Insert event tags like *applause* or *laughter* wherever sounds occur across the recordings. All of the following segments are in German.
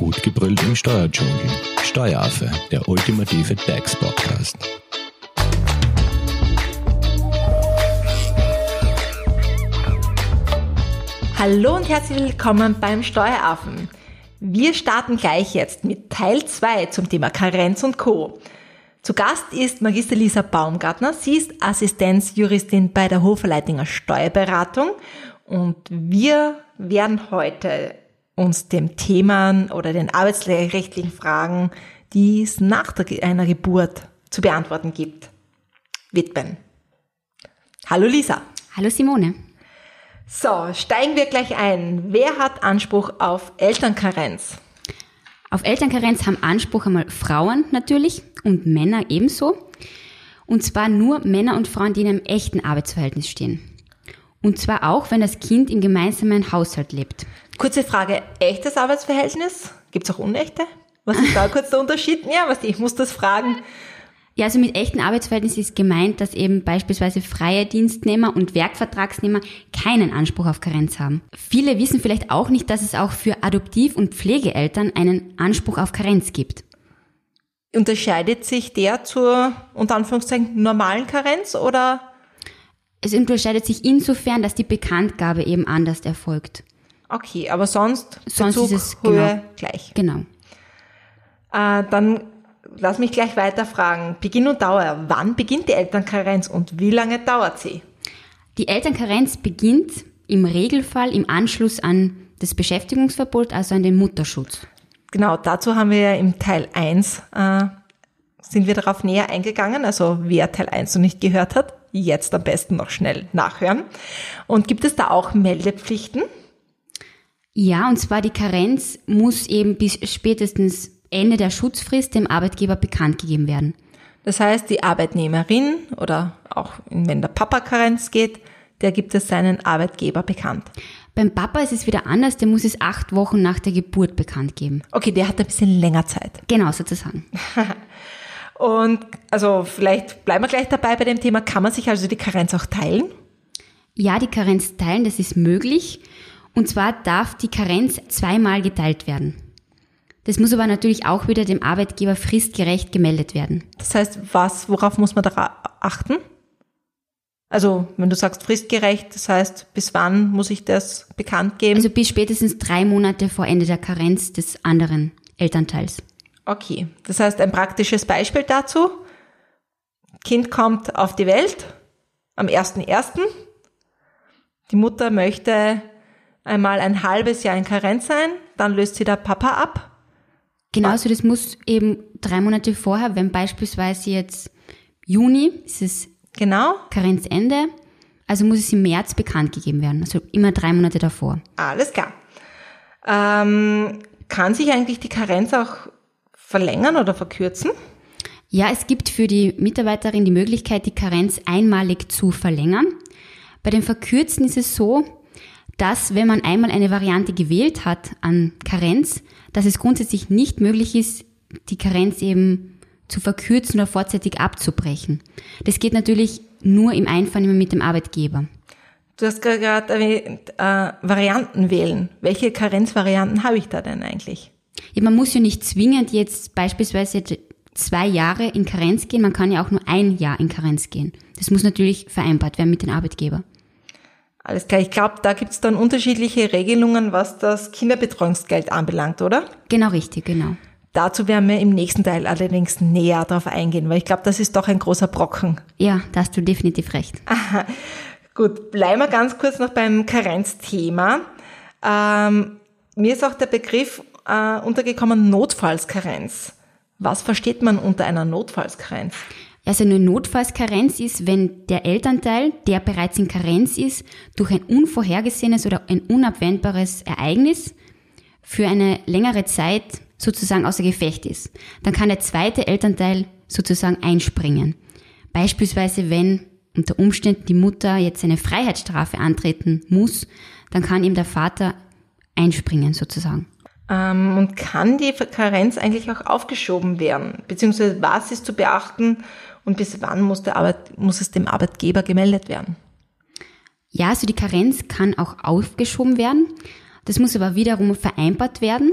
Gut gebrüllt im Steuerdschungel. Steueraffe, der ultimative DAX-Podcast. Hallo und herzlich willkommen beim Steueraffen. Wir starten gleich jetzt mit Teil 2 zum Thema Karenz und Co. Zu Gast ist Magister Lisa Baumgartner. Sie ist Assistenzjuristin bei der Hoferleitinger Steuerberatung und wir werden heute uns dem Thema oder den arbeitsrechtlichen Fragen, die es nach einer Geburt zu beantworten gibt, widmen. Hallo Lisa. Hallo Simone. So, steigen wir gleich ein. Wer hat Anspruch auf Elternkarenz? Auf Elternkarenz haben Anspruch einmal Frauen natürlich und Männer ebenso. Und zwar nur Männer und Frauen, die in einem echten Arbeitsverhältnis stehen. Und zwar auch, wenn das Kind im gemeinsamen Haushalt lebt. Kurze Frage, echtes Arbeitsverhältnis? Gibt es auch unechte? Was ist da kurz der Unterschied? Ja, was ich muss das fragen. Ja, also mit echten Arbeitsverhältnissen ist gemeint, dass eben beispielsweise freie Dienstnehmer und Werkvertragsnehmer keinen Anspruch auf Karenz haben. Viele wissen vielleicht auch nicht, dass es auch für Adoptiv- und Pflegeeltern einen Anspruch auf Karenz gibt. Unterscheidet sich der zur, unter Anführungszeichen, normalen Karenz oder? Es unterscheidet sich insofern, dass die Bekanntgabe eben anders erfolgt. Okay, aber sonst, sonst Bezug, ist es Höhe genau, gleich. Genau. Äh, dann lass mich gleich weiter fragen. Beginn und Dauer. Wann beginnt die Elternkarenz und wie lange dauert sie? Die Elternkarenz beginnt im Regelfall im Anschluss an das Beschäftigungsverbot, also an den Mutterschutz. Genau, dazu haben wir ja im Teil 1 äh, sind wir darauf näher eingegangen. Also wer Teil 1 noch nicht gehört hat, jetzt am besten noch schnell nachhören. Und gibt es da auch Meldepflichten? Ja, und zwar die Karenz muss eben bis spätestens Ende der Schutzfrist dem Arbeitgeber bekannt gegeben werden. Das heißt, die Arbeitnehmerin oder auch wenn der Papa Karenz geht, der gibt es seinen Arbeitgeber bekannt. Beim Papa ist es wieder anders, der muss es acht Wochen nach der Geburt bekannt geben. Okay, der hat ein bisschen länger Zeit. Genau, sozusagen. *laughs* Und also vielleicht bleiben wir gleich dabei bei dem Thema, kann man sich also die Karenz auch teilen? Ja, die Karenz teilen, das ist möglich. Und zwar darf die Karenz zweimal geteilt werden. Das muss aber natürlich auch wieder dem Arbeitgeber fristgerecht gemeldet werden. Das heißt, was, worauf muss man da achten? Also, wenn du sagst fristgerecht, das heißt, bis wann muss ich das bekannt geben? Also bis spätestens drei Monate vor Ende der Karenz des anderen Elternteils. Okay, das heißt, ein praktisches Beispiel dazu. Kind kommt auf die Welt am 1.1. Die Mutter möchte einmal ein halbes Jahr in Karenz sein, dann löst sie der Papa ab Genau, also das muss eben drei Monate vorher, wenn beispielsweise jetzt Juni, ist es genau. Karenzende, also muss es im März bekannt gegeben werden, also immer drei Monate davor. Alles klar. Ähm, kann sich eigentlich die Karenz auch verlängern oder verkürzen? Ja, es gibt für die Mitarbeiterin die Möglichkeit, die Karenz einmalig zu verlängern. Bei dem Verkürzen ist es so, dass wenn man einmal eine Variante gewählt hat an Karenz, dass es grundsätzlich nicht möglich ist, die Karenz eben zu verkürzen oder vorzeitig abzubrechen. Das geht natürlich nur im Einvernehmen mit dem Arbeitgeber. Du hast gerade erwähnt, äh, Varianten wählen. Welche Karenzvarianten habe ich da denn eigentlich? Ja, man muss ja nicht zwingend jetzt beispielsweise zwei Jahre in Karenz gehen, man kann ja auch nur ein Jahr in Karenz gehen. Das muss natürlich vereinbart werden mit dem Arbeitgeber. Alles klar, ich glaube, da gibt es dann unterschiedliche Regelungen, was das Kinderbetreuungsgeld anbelangt, oder? Genau richtig, genau. Dazu werden wir im nächsten Teil allerdings näher darauf eingehen, weil ich glaube, das ist doch ein großer Brocken. Ja, da hast du definitiv recht. *laughs* Aha. Gut, bleiben wir ganz kurz noch beim Karenzthema. Ähm, mir ist auch der Begriff äh, untergekommen Notfallskarenz. Was versteht man unter einer Notfallskarenz? Also eine Notfallskarenz ist, wenn der Elternteil, der bereits in Karenz ist, durch ein unvorhergesehenes oder ein unabwendbares Ereignis für eine längere Zeit sozusagen außer Gefecht ist. Dann kann der zweite Elternteil sozusagen einspringen. Beispielsweise, wenn unter Umständen die Mutter jetzt eine Freiheitsstrafe antreten muss, dann kann ihm der Vater einspringen sozusagen. Ähm, und kann die Karenz eigentlich auch aufgeschoben werden? Beziehungsweise was ist zu beachten, und bis wann muss, der Arbeit, muss es dem Arbeitgeber gemeldet werden? Ja, also die Karenz kann auch aufgeschoben werden. Das muss aber wiederum vereinbart werden.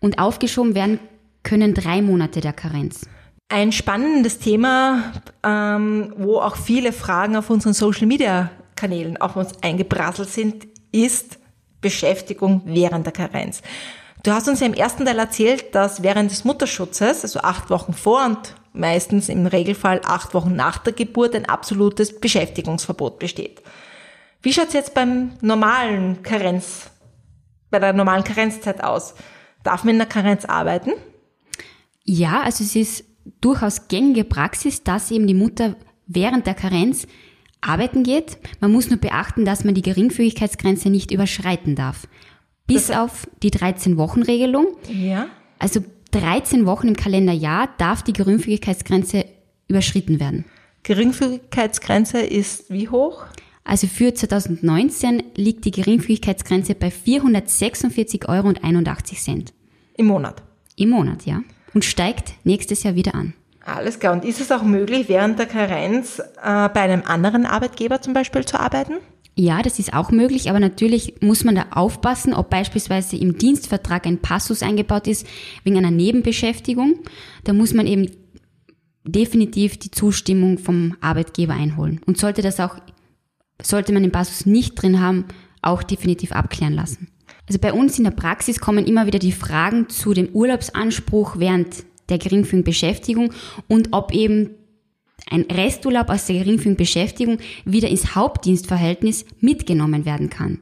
Und aufgeschoben werden können drei Monate der Karenz. Ein spannendes Thema, ähm, wo auch viele Fragen auf unseren Social-Media-Kanälen auf uns eingeprasselt sind, ist Beschäftigung während der Karenz. Du hast uns ja im ersten Teil erzählt, dass während des Mutterschutzes, also acht Wochen vor und meistens im Regelfall acht Wochen nach der Geburt, ein absolutes Beschäftigungsverbot besteht. Wie schaut's jetzt beim normalen Karenz, bei der normalen Karenzzeit aus? Darf man in der Karenz arbeiten? Ja, also es ist durchaus gängige Praxis, dass eben die Mutter während der Karenz arbeiten geht. Man muss nur beachten, dass man die Geringfügigkeitsgrenze nicht überschreiten darf. Bis das auf die 13-Wochen-Regelung. Ja. Also 13 Wochen im Kalenderjahr darf die Geringfügigkeitsgrenze überschritten werden. Geringfügigkeitsgrenze ist wie hoch? Also für 2019 liegt die Geringfügigkeitsgrenze bei 446,81 Euro. Im Monat? Im Monat, ja. Und steigt nächstes Jahr wieder an. Alles klar. Und ist es auch möglich, während der Karenz äh, bei einem anderen Arbeitgeber zum Beispiel zu arbeiten? Ja, das ist auch möglich, aber natürlich muss man da aufpassen, ob beispielsweise im Dienstvertrag ein Passus eingebaut ist wegen einer Nebenbeschäftigung. Da muss man eben definitiv die Zustimmung vom Arbeitgeber einholen. Und sollte das auch, sollte man den Passus nicht drin haben, auch definitiv abklären lassen. Also bei uns in der Praxis kommen immer wieder die Fragen zu dem Urlaubsanspruch während der geringfügigen Beschäftigung und ob eben ein Resturlaub aus der geringfügigen Beschäftigung wieder ins Hauptdienstverhältnis mitgenommen werden kann.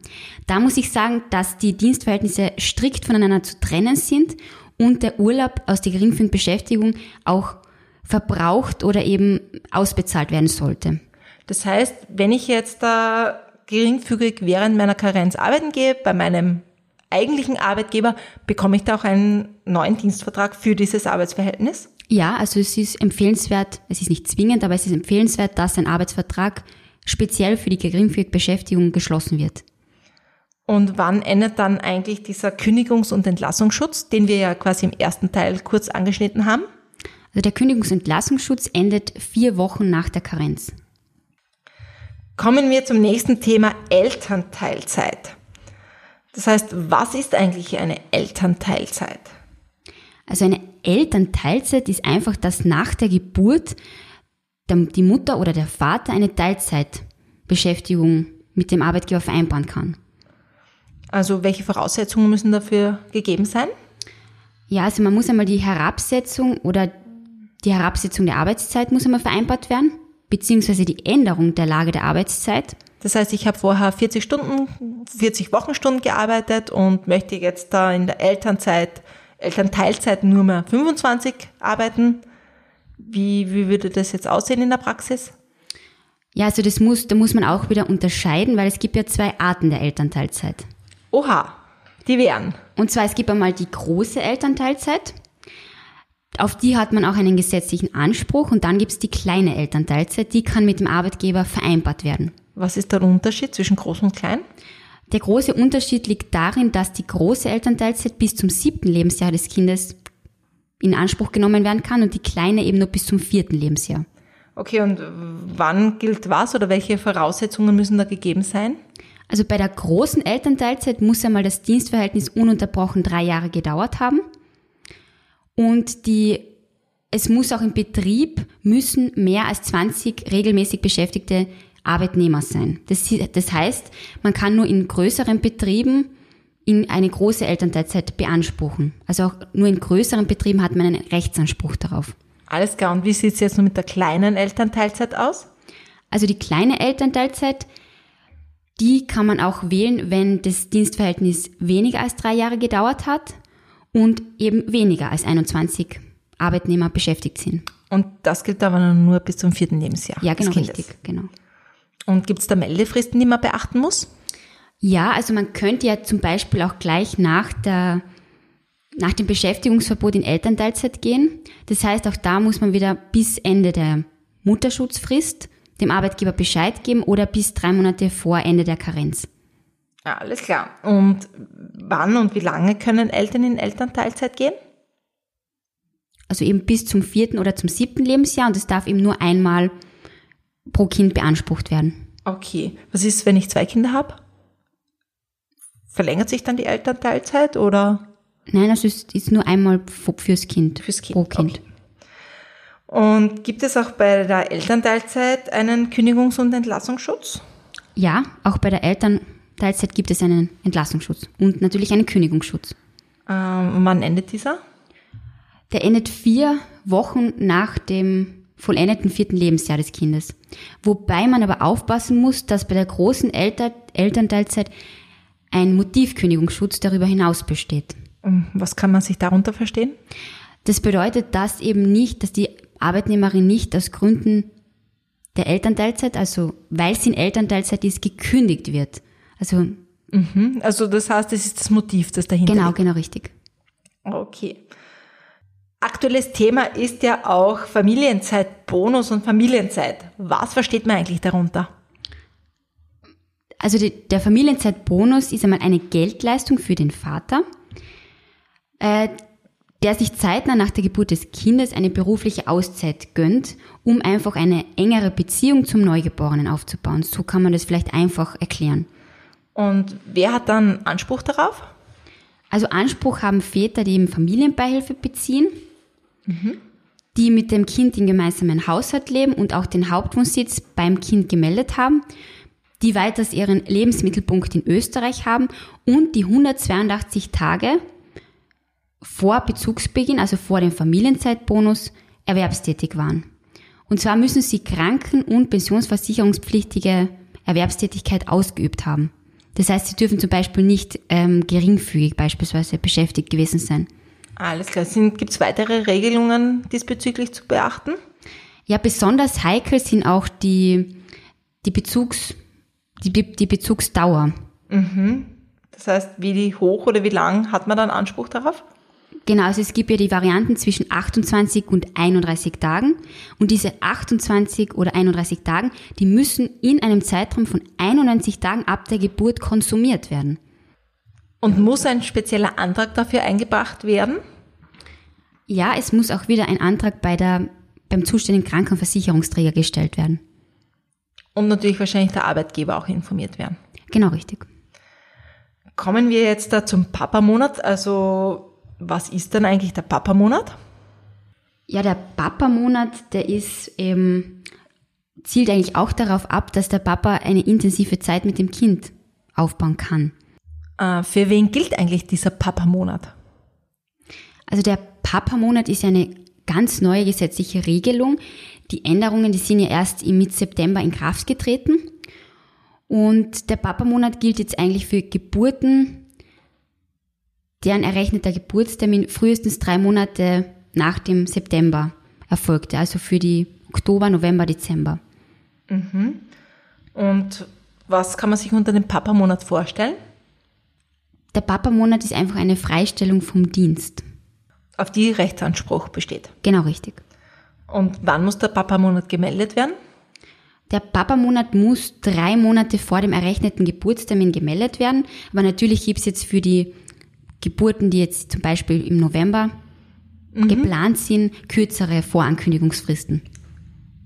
Da muss ich sagen, dass die Dienstverhältnisse strikt voneinander zu trennen sind und der Urlaub aus der geringfügigen Beschäftigung auch verbraucht oder eben ausbezahlt werden sollte. Das heißt, wenn ich jetzt da geringfügig während meiner Karenz arbeiten gehe, bei meinem eigentlichen Arbeitgeber, bekomme ich da auch einen neuen Dienstvertrag für dieses Arbeitsverhältnis? Ja, also es ist empfehlenswert, es ist nicht zwingend, aber es ist empfehlenswert, dass ein Arbeitsvertrag speziell für die geringfügige Beschäftigung geschlossen wird. Und wann endet dann eigentlich dieser Kündigungs- und Entlassungsschutz, den wir ja quasi im ersten Teil kurz angeschnitten haben? Also der Kündigungs- und Entlassungsschutz endet vier Wochen nach der Karenz. Kommen wir zum nächsten Thema Elternteilzeit. Das heißt, was ist eigentlich eine Elternteilzeit? Also eine Elternteilzeit ist einfach, dass nach der Geburt die Mutter oder der Vater eine Teilzeitbeschäftigung mit dem Arbeitgeber vereinbaren kann. Also welche Voraussetzungen müssen dafür gegeben sein? Ja, also man muss einmal die Herabsetzung oder die Herabsetzung der Arbeitszeit muss einmal vereinbart werden, beziehungsweise die Änderung der Lage der Arbeitszeit. Das heißt, ich habe vorher 40 Stunden, 40 Wochenstunden gearbeitet und möchte jetzt da in der Elternzeit, Elternteilzeit nur mehr 25 arbeiten. Wie, wie würde das jetzt aussehen in der Praxis? Ja, also das muss, da muss man auch wieder unterscheiden, weil es gibt ja zwei Arten der Elternteilzeit. Oha, die wären. Und zwar, es gibt einmal die große Elternteilzeit. Auf die hat man auch einen gesetzlichen Anspruch und dann gibt es die kleine Elternteilzeit, die kann mit dem Arbeitgeber vereinbart werden. Was ist der Unterschied zwischen groß und klein? Der große Unterschied liegt darin, dass die große Elternteilzeit bis zum siebten Lebensjahr des Kindes in Anspruch genommen werden kann und die kleine eben nur bis zum vierten Lebensjahr. Okay, und wann gilt was oder welche Voraussetzungen müssen da gegeben sein? Also bei der großen Elternteilzeit muss einmal das Dienstverhältnis ununterbrochen drei Jahre gedauert haben. Und die, es muss auch im Betrieb müssen mehr als 20 regelmäßig Beschäftigte Arbeitnehmer sein. Das, das heißt, man kann nur in größeren Betrieben in eine große Elternteilzeit beanspruchen. Also auch nur in größeren Betrieben hat man einen Rechtsanspruch darauf. Alles klar. Und wie sieht es jetzt nur mit der kleinen Elternteilzeit aus? Also die kleine Elternteilzeit, die kann man auch wählen, wenn das Dienstverhältnis weniger als drei Jahre gedauert hat und eben weniger als 21 Arbeitnehmer beschäftigt sind. Und das gilt aber nur bis zum vierten Lebensjahr. Ja, genau, richtig, genau. Und gibt es da Meldefristen, die man beachten muss? Ja, also man könnte ja zum Beispiel auch gleich nach der nach dem Beschäftigungsverbot in Elternteilzeit gehen. Das heißt, auch da muss man wieder bis Ende der Mutterschutzfrist dem Arbeitgeber Bescheid geben oder bis drei Monate vor Ende der Karenz. Ja, alles klar. Und wann und wie lange können Eltern in Elternteilzeit gehen? Also eben bis zum vierten oder zum siebten Lebensjahr und es darf eben nur einmal pro Kind beansprucht werden. Okay. Was ist, wenn ich zwei Kinder habe? Verlängert sich dann die Elternteilzeit oder? Nein, also es ist nur einmal fürs Kind. Fürs Kind. Pro Kind. Okay. Und gibt es auch bei der Elternteilzeit einen Kündigungs- und Entlassungsschutz? Ja, auch bei der Elternteilzeit gibt es einen Entlassungsschutz und natürlich einen Kündigungsschutz. Ähm, wann endet dieser? Der endet vier Wochen nach dem vollendeten vierten Lebensjahr des Kindes. Wobei man aber aufpassen muss, dass bei der großen Eltern Elternteilzeit ein Motivkündigungsschutz darüber hinaus besteht. Ähm, Was kann man sich darunter verstehen? Das bedeutet, dass eben nicht, dass die Arbeitnehmerin nicht aus Gründen der Elternteilzeit, also weil sie in Elternteilzeit ist, gekündigt wird. Also Mhm. Also das heißt, das ist das Motiv, das dahinter genau, liegt. genau richtig. Okay. Aktuelles Thema ist ja auch Familienzeitbonus und Familienzeit. Was versteht man eigentlich darunter? Also die, der Familienzeitbonus ist einmal eine Geldleistung für den Vater, äh, der sich zeitnah nach der Geburt des Kindes eine berufliche Auszeit gönnt, um einfach eine engere Beziehung zum Neugeborenen aufzubauen. So kann man das vielleicht einfach erklären. Und wer hat dann Anspruch darauf? Also Anspruch haben Väter, die eben Familienbeihilfe beziehen, die mit dem Kind in gemeinsamen Haushalt leben und auch den Hauptwohnsitz beim Kind gemeldet haben, die weiters ihren Lebensmittelpunkt in Österreich haben und die 182 Tage vor Bezugsbeginn, also vor dem Familienzeitbonus, erwerbstätig waren. Und zwar müssen sie Kranken- und pensionsversicherungspflichtige Erwerbstätigkeit ausgeübt haben. Das heißt, sie dürfen zum Beispiel nicht ähm, geringfügig beispielsweise beschäftigt gewesen sein. Alles klar. Gibt es weitere Regelungen diesbezüglich zu beachten? Ja, besonders heikel sind auch die, die, Bezugs, die, die Bezugsdauer. Das heißt, wie hoch oder wie lang hat man dann Anspruch darauf? Genau, also es gibt ja die Varianten zwischen 28 und 31 Tagen. Und diese 28 oder 31 Tagen, die müssen in einem Zeitraum von 91 Tagen ab der Geburt konsumiert werden. Und muss ein spezieller Antrag dafür eingebracht werden? Ja, es muss auch wieder ein Antrag bei der, beim zuständigen Krankenversicherungsträger gestellt werden. Und natürlich wahrscheinlich der Arbeitgeber auch informiert werden. Genau richtig. Kommen wir jetzt da zum Papamonat. Also, was ist denn eigentlich der Papamonat? Ja, der Papa-Monat, der ist eben, zielt eigentlich auch darauf ab, dass der Papa eine intensive Zeit mit dem Kind aufbauen kann. Äh, für wen gilt eigentlich dieser Papamonat? Also der Papa-Monat ist ja eine ganz neue gesetzliche Regelung. Die Änderungen, die sind ja erst im Mitte-September in Kraft getreten. Und der Papa-Monat gilt jetzt eigentlich für Geburten, deren errechneter Geburtstermin frühestens drei Monate nach dem September erfolgte. Also für die Oktober, November, Dezember. Und was kann man sich unter dem Papamonat vorstellen? Der Papa-Monat ist einfach eine Freistellung vom Dienst. Auf die Rechtsanspruch besteht. Genau richtig. Und wann muss der Papamonat gemeldet werden? Der Papa-Monat muss drei Monate vor dem errechneten Geburtstermin gemeldet werden. Aber natürlich gibt es jetzt für die Geburten, die jetzt zum Beispiel im November geplant sind, kürzere Vorankündigungsfristen.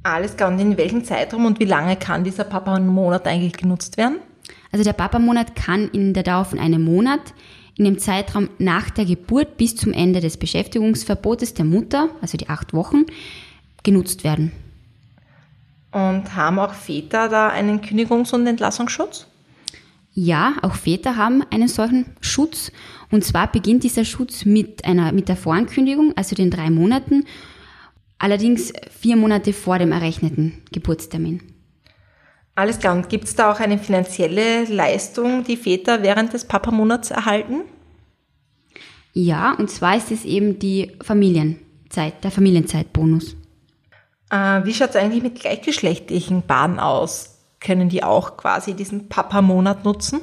Alles klar. Und in welchem Zeitraum und wie lange kann dieser Papamonat eigentlich genutzt werden? Also der Papa-Monat kann in der Dauer von einem Monat in dem Zeitraum nach der Geburt bis zum Ende des Beschäftigungsverbotes der Mutter, also die acht Wochen, genutzt werden. Und haben auch Väter da einen Kündigungs- und Entlassungsschutz? Ja, auch Väter haben einen solchen Schutz. Und zwar beginnt dieser Schutz mit einer, mit der Vorankündigung, also den drei Monaten, allerdings vier Monate vor dem errechneten Geburtstermin. Alles klar. Und gibt es da auch eine finanzielle Leistung, die Väter während des Papamonats erhalten? Ja, und zwar ist es eben die Familienzeit, der Familienzeitbonus. Äh, wie schaut es eigentlich mit gleichgeschlechtlichen Paaren aus? Können die auch quasi diesen Papamonat nutzen?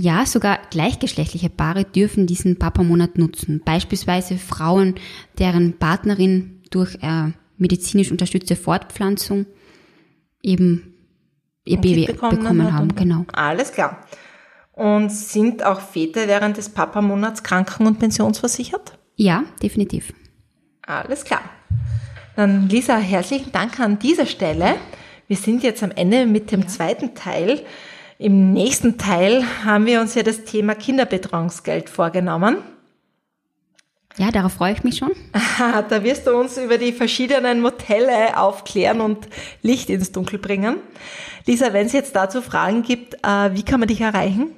Ja, sogar gleichgeschlechtliche Paare dürfen diesen Papa-Monat nutzen. Beispielsweise Frauen, deren Partnerin durch äh, medizinisch unterstützte Fortpflanzung eben ihr Baby bekommen, hat haben. Genau. Alles klar. Und sind auch Väter während des Papamonats kranken- und pensionsversichert? Ja, definitiv. Alles klar. Dann Lisa, herzlichen Dank an dieser Stelle. Wir sind jetzt am Ende mit dem zweiten Teil. Im nächsten Teil haben wir uns ja das Thema Kinderbetreuungsgeld vorgenommen. Ja, darauf freue ich mich schon. da wirst du uns über die verschiedenen Modelle aufklären und Licht ins Dunkel bringen. Lisa, wenn es jetzt dazu Fragen gibt, äh, wie kann man dich erreichen?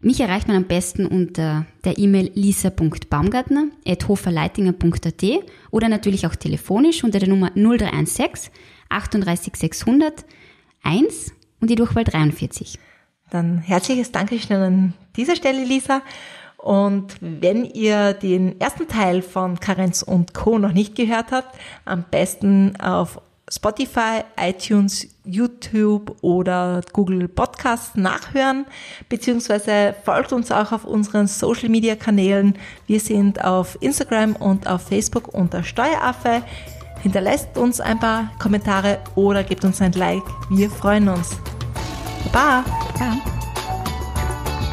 Mich erreicht man am besten unter der E-Mail lisa.baumgartner.hoferleitinger.at oder natürlich auch telefonisch unter der Nummer 0316 38 600 1 und die Durchwahl 43. Dann herzliches Dankeschön an dieser Stelle, Lisa. Und wenn ihr den ersten Teil von Karenz und Co. noch nicht gehört habt, am besten auf Spotify, iTunes, YouTube oder Google Podcasts nachhören, beziehungsweise folgt uns auch auf unseren Social Media Kanälen. Wir sind auf Instagram und auf Facebook unter Steueraffe. Hinterlasst uns ein paar Kommentare oder gebt uns ein Like. Wir freuen uns. Baba! Ja.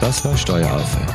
Das war Steueraffe.